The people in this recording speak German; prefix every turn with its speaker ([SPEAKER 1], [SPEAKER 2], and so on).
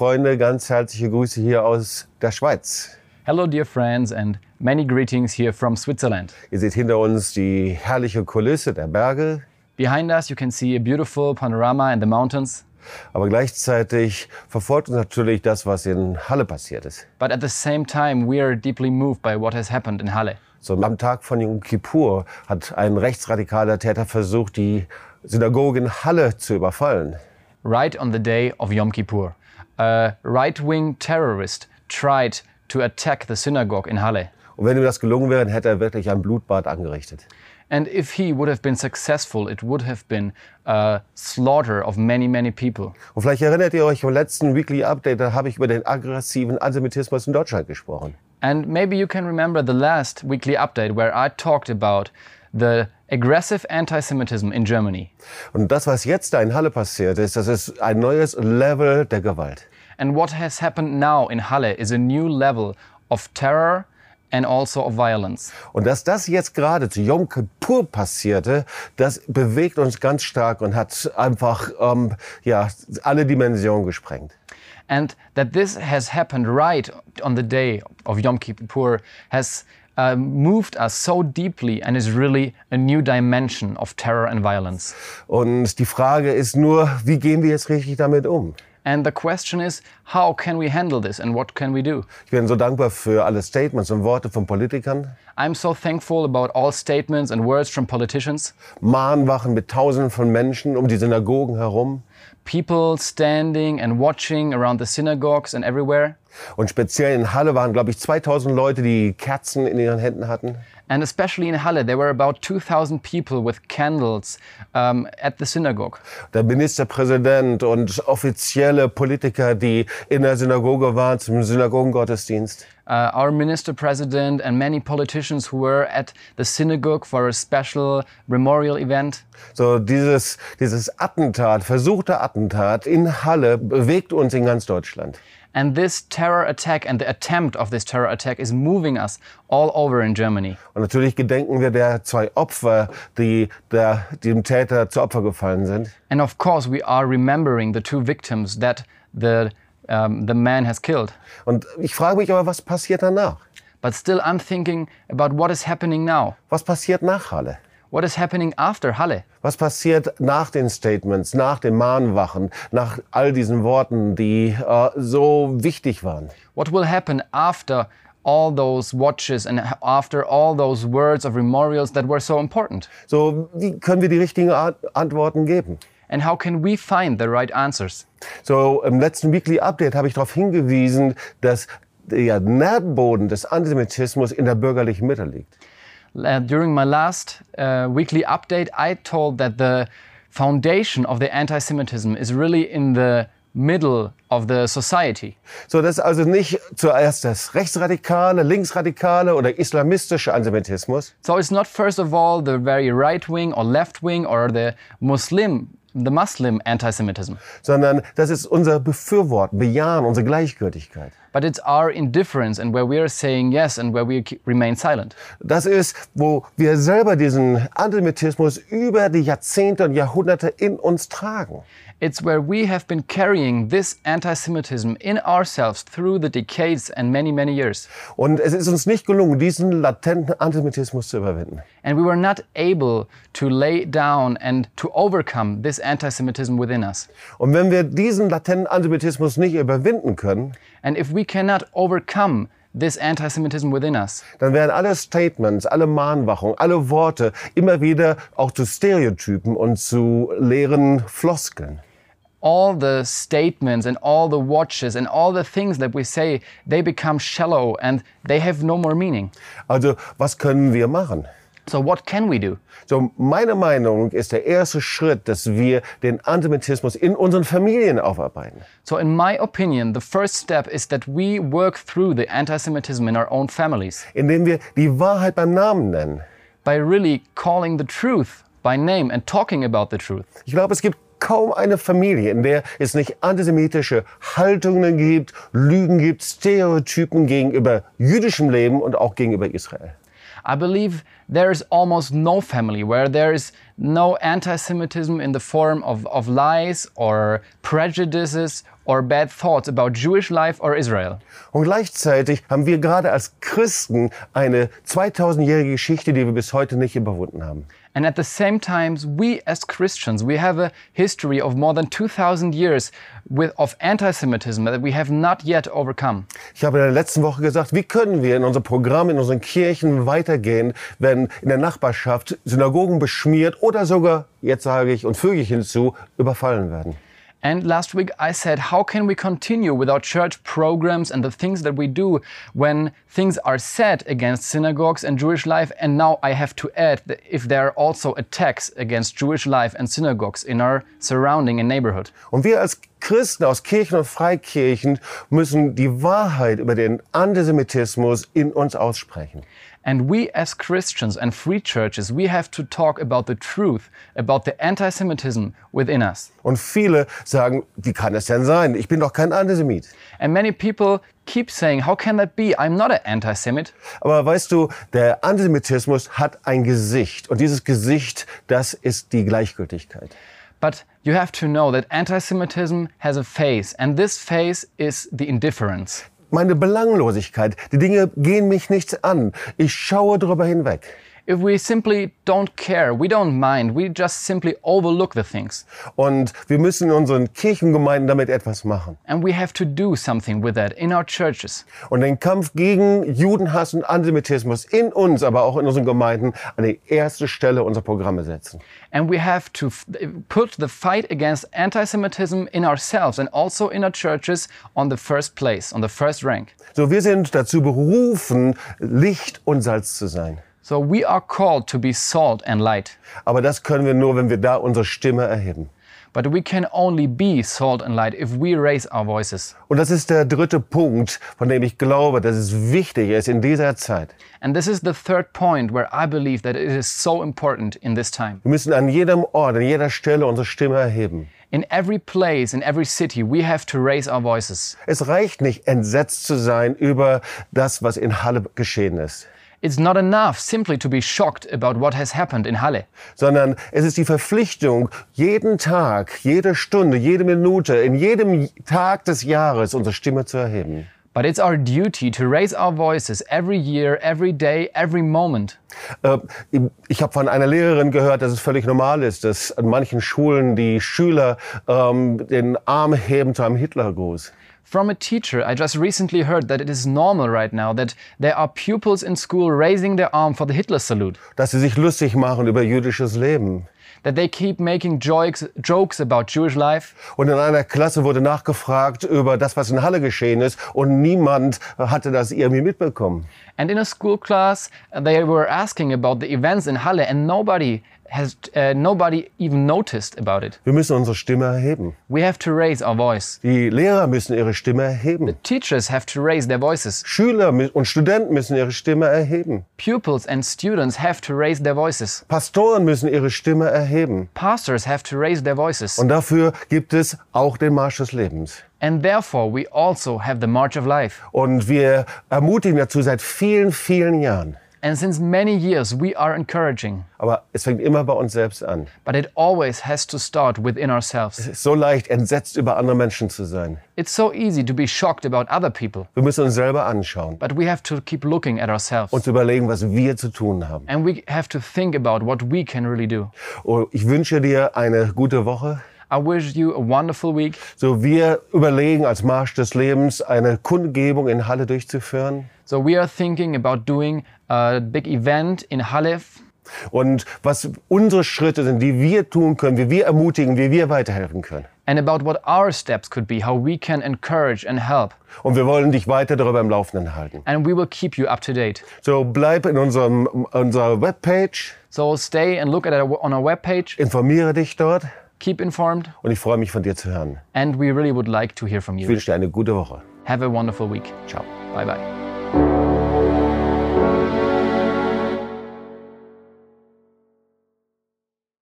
[SPEAKER 1] Freunde, ganz herzliche Grüße hier aus der Schweiz.
[SPEAKER 2] Hello, dear friends, and many greetings here from Switzerland.
[SPEAKER 1] Ihr seht hinter uns die herrliche Kulisse der Berge,
[SPEAKER 2] Behind us, you can see a beautiful panorama and the mountains.
[SPEAKER 1] aber gleichzeitig verfolgt uns natürlich das, was in Halle passiert ist.
[SPEAKER 2] But at the same time, we are deeply moved by what has happened in Halle.
[SPEAKER 1] So, am Tag von Yom Kippur hat ein rechtsradikaler Täter versucht, die Synagoge in Halle zu überfallen.
[SPEAKER 2] Right on the day of Yom Kippur, a right wing terrorist tried to attack the synagogue in Halle.
[SPEAKER 1] Und wenn ihm das gelungen wäre, hätte er wirklich ein Blutbad angerichtet.
[SPEAKER 2] And if he would have been successful, it would have been a slaughter of many, many people.
[SPEAKER 1] Und vielleicht erinnert ihr euch im letzten Weekly Update, da habe ich über den aggressiven Antisemitismus in Deutschland gesprochen.
[SPEAKER 2] And maybe you can remember the last weekly update where I talked about the aggressive anti Semitism in Germany.
[SPEAKER 1] Und das, was jetzt da in Halle passiert ist, das ist ein neues Level der Gewalt.
[SPEAKER 2] And what has happened now in Halle is a new level of terror and also of violence.
[SPEAKER 1] Und dass das jetzt gerade zu Yom Kippur passierte, das bewegt uns ganz stark und hat einfach ähm, ja, alle Dimensionen gesprengt.
[SPEAKER 2] And that this has happened right on the day of Yom Kippur has uh, moved us so deeply and is really a new dimension of terror and violence.
[SPEAKER 1] Und die Frage ist nur, wie gehen wir jetzt richtig damit um?
[SPEAKER 2] And the question is, how can we handle this and what can we do?
[SPEAKER 1] Ich bin so dankbar für alle Statements und Worte von Politikern,
[SPEAKER 2] I'm so thankful about all statements and words from politicians,
[SPEAKER 1] Mahnwachen mit Tausenden von Menschen um die Synagogen herum.
[SPEAKER 2] people standing and watching around the synagogues and everywhere.
[SPEAKER 1] Und speziell in Halle waren, glaube ich, 2000 Leute, die Kerzen in ihren Händen hatten.
[SPEAKER 2] And especially in Halle, there were about 2,000 people with candles um, at the synagogue.
[SPEAKER 1] Der Ministerpräsident und offizielle Politiker, die in der Synagoge waren zum Synagogengottesdienst.
[SPEAKER 2] Uh, our minister president and many politicians who were at the synagogue for a special memorial event.
[SPEAKER 1] So dieses, dieses Attentat, versuchte Attentat in Halle bewegt uns in ganz Deutschland.
[SPEAKER 2] And this terror attack and the attempt of this terror attack is moving us all over in Germany.
[SPEAKER 1] Und natürlich gedenken wir der zwei Opfer, die der, dem Täter zu Opfer gefallen sind.
[SPEAKER 2] And of course, we are remembering the two victims that the, um, the man has killed.
[SPEAKER 1] Und ich frage mich aber, was passiert danach?
[SPEAKER 2] But still, I'm thinking about what is happening now.
[SPEAKER 1] Was passiert nach Halle?
[SPEAKER 2] What is happening after Halle?
[SPEAKER 1] Was passiert nach den Statements, nach den Mahnwachen, nach all diesen Worten, die äh, so wichtig waren?
[SPEAKER 2] What will happen after all those watches and after all those words of memorials that were so important?
[SPEAKER 1] So, wie können wir die richtigen Antworten geben?
[SPEAKER 2] And how can we find the right answers?
[SPEAKER 1] So, im letzten Weekly Update habe ich darauf hingewiesen, dass der Nährboden des Antisemitismus in der bürgerlichen Mitte liegt.
[SPEAKER 2] Uh, during my last uh, weekly update, I told that the foundation of the anti Semitism is really in the middle of the society.
[SPEAKER 1] So, das ist also nicht zuerst das rechtsradikale, linksradikale oder islamistische Antisemitismus,
[SPEAKER 2] So it's not, first of all, the very right wing or left wing or the Muslim. The Muslim anti Semitism,
[SPEAKER 1] sondern das ist unser Befürworten, Bejahen, unsere Gleichgültigkeit.
[SPEAKER 2] But it's our indifference and where we are saying yes and where we remain silent.
[SPEAKER 1] Das ist, wo wir selber diesen Antisemitismus über die Jahrzehnte und Jahrhunderte in uns tragen.
[SPEAKER 2] It's where we have been carrying this anti Semitism in ourselves through the decades and many, many years.
[SPEAKER 1] Und es ist uns nicht gelungen, diesen latenten Antisemitismus zu überwinden.
[SPEAKER 2] And we were not able to lay down and to overcome this anti Semitism within us.
[SPEAKER 1] Und wenn wir diesen latenten Antisemitismus nicht überwinden können,
[SPEAKER 2] And if we cannot overcome this anti Semitism within us,
[SPEAKER 1] dann werden alle Statements, alle Mahnwachungen, alle Worte immer wieder auch zu Stereotypen und zu leeren Floskeln.
[SPEAKER 2] all the statements and all the watches and all the things that we say, they become shallow and they have no more meaning.
[SPEAKER 1] Also was können wir machen?
[SPEAKER 2] So, what can we do?
[SPEAKER 1] So, meine Meinung ist der erste Schritt, dass wir den Antisemitismus in unseren Familien aufarbeiten.
[SPEAKER 2] So, in my opinion, the first step is that we work through the anti Semitism in our own families
[SPEAKER 1] Indem wir die Wahrheit beim Namen nennen.
[SPEAKER 2] by really calling the truth by name and talking about the truth.
[SPEAKER 1] Ich glaube, es gibt kaum eine Familie, in der es nicht antisemitische Haltungen gibt, Lügen gibt, Stereotypen gegenüber jüdischem Leben und auch gegenüber Israel.
[SPEAKER 2] I believe there is almost no family where there is no anti Semitism in the form of, of lies or prejudices or bad thoughts about Jewish life or Israel.
[SPEAKER 1] Und gleichzeitig haben wir gerade als Christen eine 2000-jährige Geschichte, die wir bis heute nicht überwunden haben.
[SPEAKER 2] And at the same time, we as Christians, we have a history of more than 2000 years with, of anti-Semitism that we have not yet overcome.
[SPEAKER 1] Ich habe in der letzten Woche gesagt, wie können wir in unserem Programm, in unseren Kirchen weitergehen, wenn in der Nachbarschaft Synagogen beschmiert oder sogar, jetzt sage ich und füge ich hinzu, überfallen werden.
[SPEAKER 2] And last week I said, how can we continue with our church programs and the things that we do when things are said against synagogues and Jewish life? And now I have to add that if there are also attacks against Jewish life and synagogues in our surrounding and neighborhood.
[SPEAKER 1] Und wir als Christen aus Kirchen und Freikirchen müssen die Wahrheit über den Antisemitismus in uns aussprechen.
[SPEAKER 2] And we as Christians and free churches, we have to talk about the truth, about the anti-Semitism within us.
[SPEAKER 1] Und viele sagen, wie kann es denn sein? Ich bin doch kein Antisemit.
[SPEAKER 2] And many people keep saying, how can that be? I'm not an anti-Semit.
[SPEAKER 1] Aber weißt du, der Antisemitismus hat ein Gesicht. Und dieses Gesicht, das ist die Gleichgültigkeit.
[SPEAKER 2] But you have to know that anti-Semitism has a face, and this face is the indifference.
[SPEAKER 1] Meine Belanglosigkeit, die Dinge gehen mich nichts an. Ich schaue drüber hinweg.
[SPEAKER 2] If we simply don't care, we don't mind, we just simply overlook the things.
[SPEAKER 1] Und wir müssen in unseren Kirchengemeinden damit etwas machen.
[SPEAKER 2] And we have to do something with that in our churches.
[SPEAKER 1] Und den Kampf gegen Judenhass und Antisemitismus in uns, aber auch in unseren Gemeinden an die erste Stelle unserer Programme setzen.
[SPEAKER 2] And we have to put the fight against anti Semitism in ourselves and also in our churches on the first place, on the first rank.
[SPEAKER 1] So, wir sind dazu berufen, Licht und Salz zu sein.
[SPEAKER 2] So we are called to be salt and light.
[SPEAKER 1] Aber das können wir nur, wenn wir da unsere Stimme erheben.
[SPEAKER 2] But we can only be salt and light if we raise our voices.
[SPEAKER 1] Und das ist der dritte Punkt, von dem ich glaube, dass es wichtig ist in dieser Zeit.
[SPEAKER 2] And this is the third point where I believe that it is so important in this time.
[SPEAKER 1] Wir müssen an jedem Ort, an jeder Stelle unsere Stimme erheben.
[SPEAKER 2] In every place, in every city, we have to raise our voices.
[SPEAKER 1] Es reicht nicht, entsetzt zu sein über das, was in Halle geschehen ist,
[SPEAKER 2] It's not enough simply to be shocked about what has happened in Halle.
[SPEAKER 1] sondern es ist die Verpflichtung, jeden Tag, jede Stunde, jede Minute, in jedem Tag des Jahres unsere Stimme zu erheben.
[SPEAKER 2] But it's our duty to raise our voices every year, every day, every moment.
[SPEAKER 1] Äh, Ich habe von einer Lehrerin gehört, dass es völlig normal ist, dass an manchen Schulen die Schüler ähm, den Arm heben zu einem Hitlergruß.
[SPEAKER 2] From a teacher, I just recently heard that it is normal right now that there are pupils in school raising their arm for the Hitler salute,
[SPEAKER 1] Dass sie sich lustig machen über jüdisches Leben.
[SPEAKER 2] That they keep making jokes, jokes about Jewish life.
[SPEAKER 1] Und in einer Klasse wurde nachgefragt über das, was in Halle geschehen ist, und niemand hatte das irgendwie mitbekommen.
[SPEAKER 2] And in a school class, uh, they were asking about the events in Halle, and nobody has, uh, nobody even noticed about it.
[SPEAKER 1] Wir müssen unsere Stimme erheben.
[SPEAKER 2] We have to raise our voice.
[SPEAKER 1] Die Lehrer müssen ihre Stimme erheben.
[SPEAKER 2] Teachers have to raise their voices.
[SPEAKER 1] Schüler und Studenten müssen ihre Stimme erheben.
[SPEAKER 2] Pupils and students have to raise their voices.
[SPEAKER 1] Pastoren müssen ihre Stimme erheben.
[SPEAKER 2] Pastors have to raise their voices.
[SPEAKER 1] Und dafür gibt es auch den Marsch des Lebens.
[SPEAKER 2] And therefore, we also have the March of Life.
[SPEAKER 1] Und wir ermutigen dazu seit vielen, vielen Jahren.
[SPEAKER 2] And since many years, we are encouraging.
[SPEAKER 1] Aber es fängt immer bei uns selbst an.
[SPEAKER 2] But it always has to start within ourselves.
[SPEAKER 1] Es ist so leicht, entsetzt über andere Menschen zu sein.
[SPEAKER 2] It's so easy to be shocked about other people,
[SPEAKER 1] Wir müssen uns selber anschauen
[SPEAKER 2] but we have to keep looking at ourselves.
[SPEAKER 1] und zu überlegen, was wir zu tun haben.
[SPEAKER 2] And we have to think about what we can really do.
[SPEAKER 1] Und ich wünsche dir eine gute Woche.
[SPEAKER 2] I wish you a wonderful week.
[SPEAKER 1] So, wir überlegen als Marsch des Lebens eine Kundgebung in Halle durchzuführen.
[SPEAKER 2] So we are thinking about doing a big event in Halle
[SPEAKER 1] Und was unsere Schritte sind, die wir tun können, wie wir ermutigen, wie wir weiterhelfen können.
[SPEAKER 2] and about what our steps could be, how we can encourage and help.
[SPEAKER 1] Und wir wollen dich weiter darüber im Laufenden halten.
[SPEAKER 2] And we will keep you up to date.
[SPEAKER 1] So, bleib in unserem, unserer Webpage,
[SPEAKER 2] So stay and look at it on our webpage,
[SPEAKER 1] informiere dich dort
[SPEAKER 2] keep informed,
[SPEAKER 1] und ich freue mich von dir zu hören.
[SPEAKER 2] and we really would like to hear from
[SPEAKER 1] Ich
[SPEAKER 2] you.
[SPEAKER 1] wünsche dir eine gute Woche.
[SPEAKER 2] Have a wonderful week.
[SPEAKER 1] Ciao.
[SPEAKER 2] Bye bye.